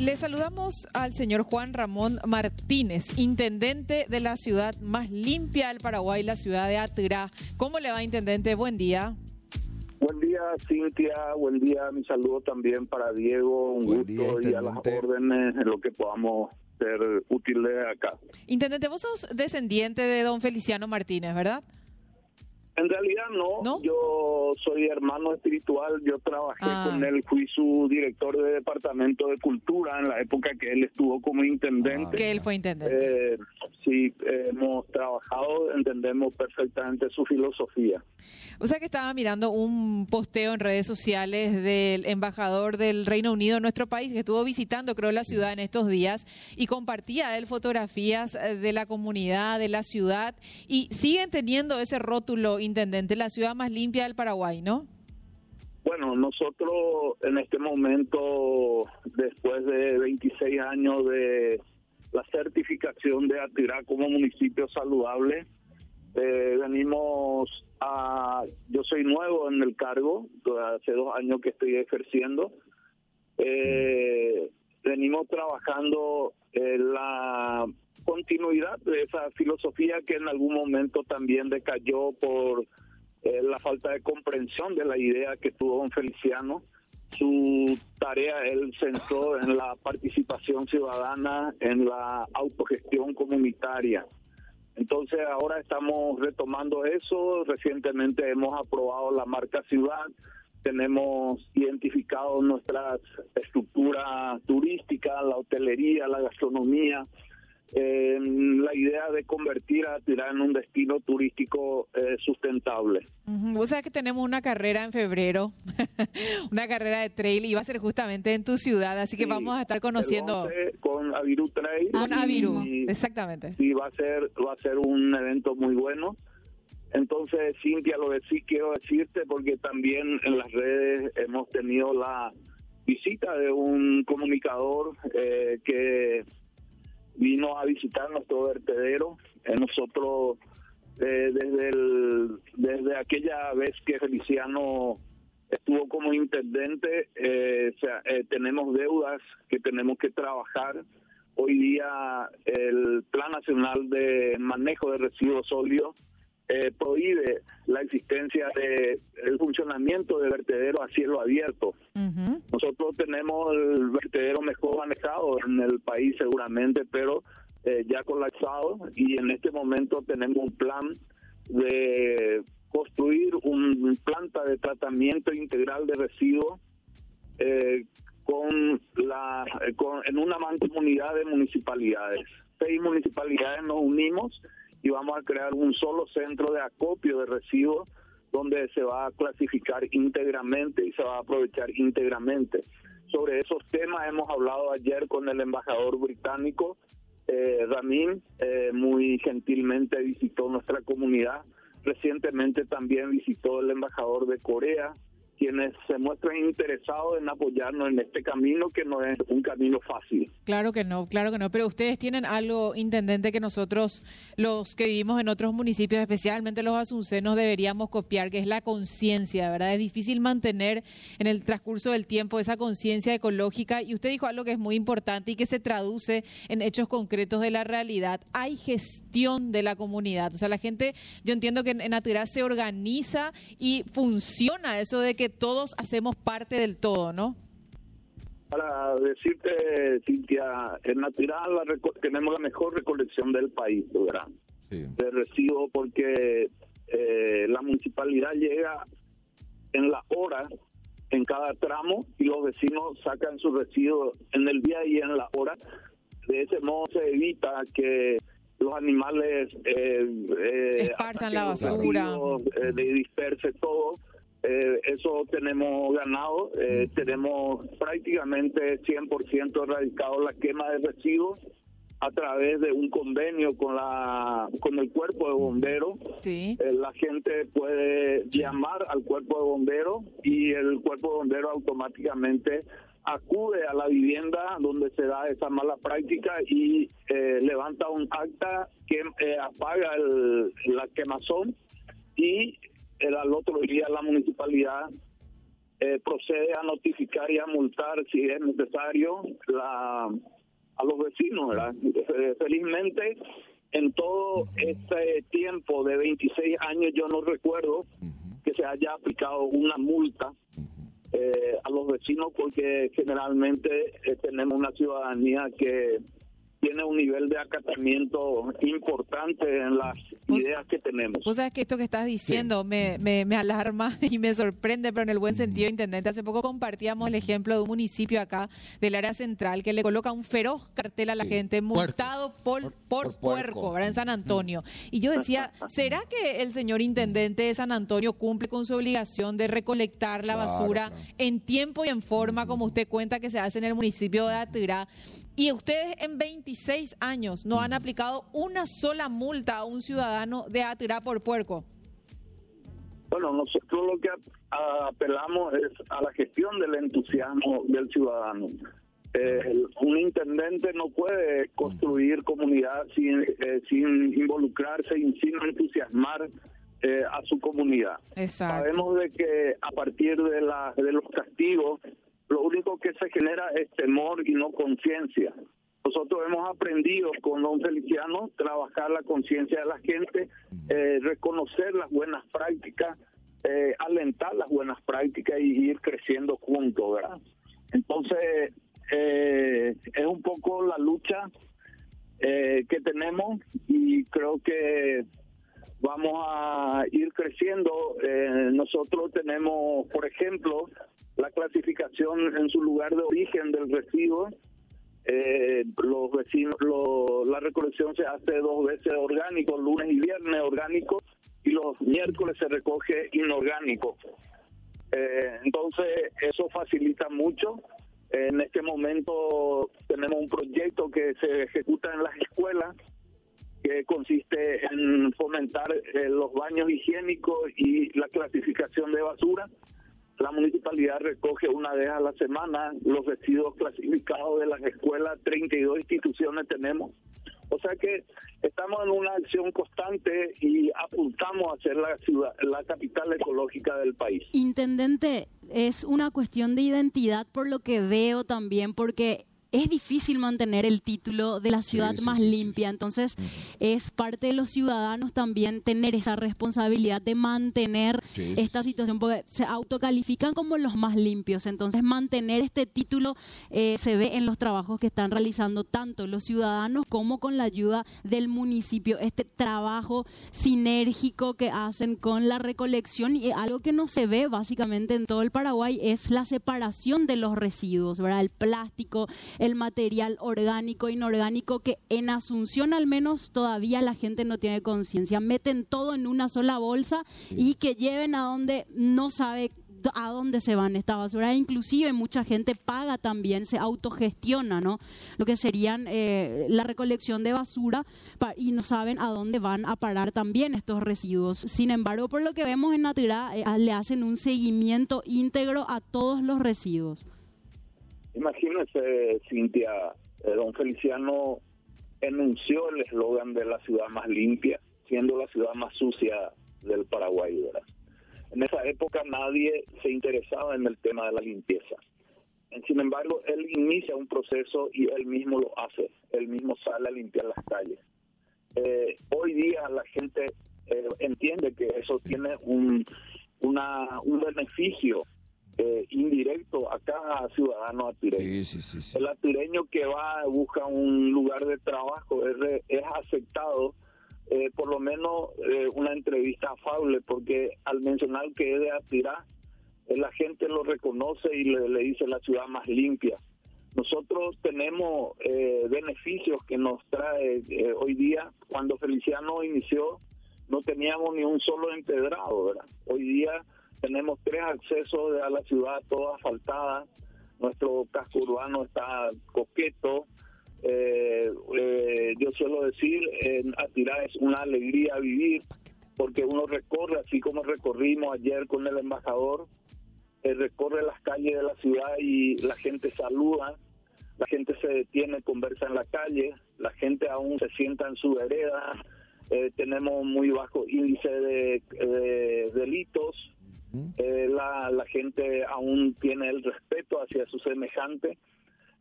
Le saludamos al señor Juan Ramón Martínez, intendente de la ciudad más limpia del Paraguay, la ciudad de Atirá. ¿Cómo le va, intendente? Buen día. Buen día, Cintia. Buen día. Mi saludo también para Diego. Un gusto y a las órdenes en lo que podamos ser útiles acá. Intendente, vos sos descendiente de don Feliciano Martínez, ¿verdad? En realidad no. Yo soy hermano espiritual. Yo trabajé Ah. con él, fui su director de departamento de cultura en la época que él estuvo como intendente. Que él fue intendente. Eh, sí, hemos trabajado, entendemos perfectamente su filosofía. O sea que estaba mirando un posteo en redes sociales del embajador del Reino Unido en nuestro país que estuvo visitando, creo, la ciudad en estos días y compartía él fotografías eh, de la comunidad, de la ciudad y siguen teniendo ese rótulo, intendente, la ciudad más limpia del Paraguay, ¿no? Bueno, nosotros en este momento, después de 26 años de la certificación de Atirá como municipio saludable, eh, venimos a... Yo soy nuevo en el cargo, hace dos años que estoy ejerciendo. Eh, venimos trabajando en la continuidad de esa filosofía que en algún momento también decayó por eh, la falta de comprensión de la idea que tuvo don Feliciano. Su tarea, él centró en la participación ciudadana, en la autogestión comunitaria. Entonces ahora estamos retomando eso. Recientemente hemos aprobado la marca ciudad. Tenemos identificado nuestras estructuras turísticas, la hotelería, la gastronomía. Eh, la idea de convertir a Tirá en un destino turístico eh, sustentable. Ujú, Vos sabés que tenemos una carrera en febrero, una carrera de trail y va a ser justamente en tu ciudad, así que Sí, vamos a estar conociendo 11 con Aviru Trail. con Y- Aviru, exactamente. Sí, va a ser va a ser un evento muy bueno. Entonces, Cintia, lo que sí quiero decirte, porque también en las redes hemos tenido la visita de un comunicador eh, que vino a visitar nuestro vertedero. Eh, nosotros, eh, desde, el, desde aquella vez que Feliciano estuvo como intendente, eh, eh, tenemos deudas que tenemos que trabajar. Hoy día el Plan Nacional de Manejo de Residuos Sólidos eh, prohíbe la existencia de el funcionamiento de vertedero a cielo abierto. Nosotros tenemos el vertedero mejor manejado en el país seguramente, pero eh, ya colapsado y en este momento tenemos un plan de construir un planta de tratamiento integral de residuos eh, con la con, en una mancomunidad de municipalidades. Seis municipalidades nos unimos y vamos a crear un solo centro de acopio de residuos donde se va a clasificar íntegramente y se va a aprovechar íntegramente. Sobre esos temas hemos hablado ayer con el embajador británico, eh, Ramin, eh, muy gentilmente visitó nuestra comunidad. Recientemente también visitó el embajador de Corea, quienes se muestran interesados en apoyarnos en este camino que no es un camino fácil. Claro que no, claro que no, pero ustedes tienen algo, intendente, que nosotros, los que vivimos en otros municipios, especialmente los asuncenos, deberíamos copiar, que es la conciencia, ¿verdad? Es difícil mantener en el transcurso del tiempo esa conciencia ecológica y usted dijo algo que es muy importante y que se traduce en hechos concretos de la realidad. Hay gestión de la comunidad, o sea, la gente, yo entiendo que en, en se organiza y funciona eso de que todos hacemos parte del todo, ¿no? Para decirte, Cintia, en Natural la tenemos la mejor recolección del país, ¿verdad? Sí. de residuos porque eh, la municipalidad llega en la hora en cada tramo y los vecinos sacan sus residuos en el día y en la hora. De ese modo se evita que los animales eh, eh, Esparzan la basura. eh, disperse todo. Eh, eso tenemos ganado. Eh, tenemos prácticamente 100% erradicado la quema de residuos a través de un convenio con la con el cuerpo de bomberos Sí. eh, la gente puede llamar al cuerpo de bomberos y el cuerpo de bomberos automáticamente acude a la vivienda donde se da esa mala práctica y eh, levanta un acta que eh, apaga el- la quemazón y el, al otro día la municipalidad eh, procede a notificar y a multar si es necesario la, a los vecinos. Eh, felizmente, en todo este tiempo de 26 años yo no recuerdo que se haya aplicado una multa eh, a los vecinos porque generalmente tenemos una ciudadanía que tiene un nivel de acatamiento importante en las ideas que tenemos. Vos sabes que esto que estás diciendo me, me, me, alarma y me sorprende, pero en el buen sentido, Intendente. Hace poco compartíamos el ejemplo de un municipio acá del área central que le coloca un feroz cartel a la gente, multado por, por, puerco, ¿verdad? en San Antonio. Y yo decía, ¿será que el señor Intendente de San Antonio cumple con su obligación de recolectar la basura en tiempo y en forma, como usted cuenta que se hace en el municipio de Atirá? Y ustedes en 26 años no han aplicado una sola multa a un ciudadano de Atirá por puerco. Bueno, nosotros lo que apelamos es a la gestión del entusiasmo del ciudadano. Eh, un intendente no puede construir comunidad sin, eh, sin involucrarse y sin entusiasmar eh, a su comunidad. Sabemos de que a partir de, la, de los castigos lo único que se genera es temor y no conciencia. Nosotros hemos aprendido con don Feliciano trabajar la conciencia de la gente, eh, reconocer las buenas prácticas, eh, alentar las buenas prácticas y ir creciendo juntos, ¿verdad? Entonces, eh, es un poco la lucha que tenemos veces orgánico, lunes y viernes orgánico, y los miércoles se recoge inorgánico. Eh, entonces, eso facilita mucho. En este momento tenemos un proyecto que se ejecuta en las escuelas que consiste en fomentar eh, los baños higiénicos y la clasificación de basura la municipalidad recoge una vez a la semana los residuos clasificados de las escuelas, 32 instituciones tenemos. O sea que estamos en una acción constante y apuntamos a ser la ciudad, la capital ecológica del país. Intendente, es una cuestión de identidad por lo que veo también, porque es difícil mantener el título de la ciudad más limpia. Entonces, es parte de los ciudadanos también tener esa responsabilidad de mantener esta situación, porque se autocalifican como los más limpios. Entonces, mantener este título eh, se ve en los trabajos que están realizando tanto los ciudadanos como con la ayuda del municipio. Este trabajo sinérgico que hacen con la recolección y algo que no se ve básicamente en todo el Paraguay es la separación de los residuos, ¿verdad? El plástico, el material orgánico, inorgánico, que en Asunción al menos todavía la gente no tiene conciencia. Meten todo en una sola bolsa y que lleven a donde no sabe a dónde se van esta basura. Inclusive mucha gente paga también, se autogestiona, ¿no? Lo que serían eh, la recolección de basura y no saben a dónde van a parar también estos residuos. Sin embargo, por lo que vemos en Natura, eh, le hacen un seguimiento íntegro a todos los residuos. Imagínese, Cintia, eh, don Feliciano enunció el eslogan de la ciudad más limpia, siendo la ciudad más sucia del Paraguay, ¿verdad? En esa época nadie se interesaba en el tema de la limpieza. Sin embargo, él inicia un proceso y él mismo lo hace. Él mismo sale a limpiar las calles. Eh, hoy día la gente eh, entiende que eso tiene un, una, un beneficio eh, indirecto a cada ciudadano atireño. El atireño que va, busca un lugar de trabajo, es, es aceptado eh, por lo menos eh, una entrevista afable, porque al mencionar que es de Atirá, la gente lo reconoce y le, le dice la ciudad más limpia. Nosotros tenemos beneficios que nos trae hoy día. Cuando Feliciano inició, no teníamos ni un solo empedrado, ¿verdad? Hoy día tenemos tres accesos a la ciudad, toda asfaltada. Nuestro casco urbano está coqueto. Eh, eh, yo suelo decir, en Atirá es una alegría vivir, porque uno recorre, así como recorrimos ayer con el embajador, eh, recorre las calles de la ciudad y la gente saluda, la gente se detiene, conversa en la calle, la gente aún se sienta en su vereda, tenemos muy bajo índice de delitos, eh, la, gente aún tiene el respeto hacia su semejante.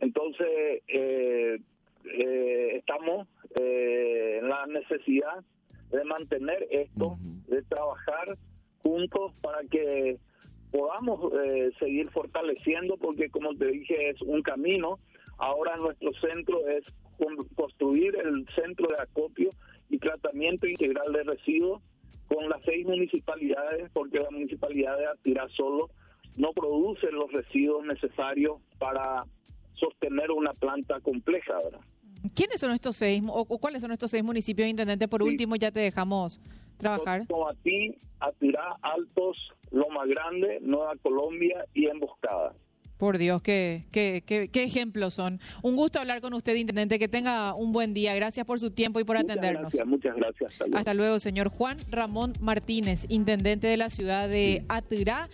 Entonces, eh, eh, estamos en la necesidad de mantener esto, de trabajar juntos para que podamos seguir fortaleciendo, porque como te dije, es un camino. Ahora nuestro centro es construir el centro de acopio y tratamiento integral de residuos con las seis municipalidades, porque la municipalidad de Atirá solo no produce los residuos necesarios para sostener una planta compleja, ¿verdad? ¿Quiénes son estos seis o, cuáles son estos seis municipios, intendente? Por último, ya te dejamos trabajar. ti Atirá, Altos, Loma Grande, Nueva Colombia y Emboscada. Por Dios, qué, qué, qué, qué, ejemplos son. Un gusto hablar con usted, Intendente. Que tenga un buen día. Gracias por su tiempo y por atendernos. Gracias, muchas gracias. Hasta luego. señor Juan Ramón Martínez, Intendente de la ciudad de Atirá.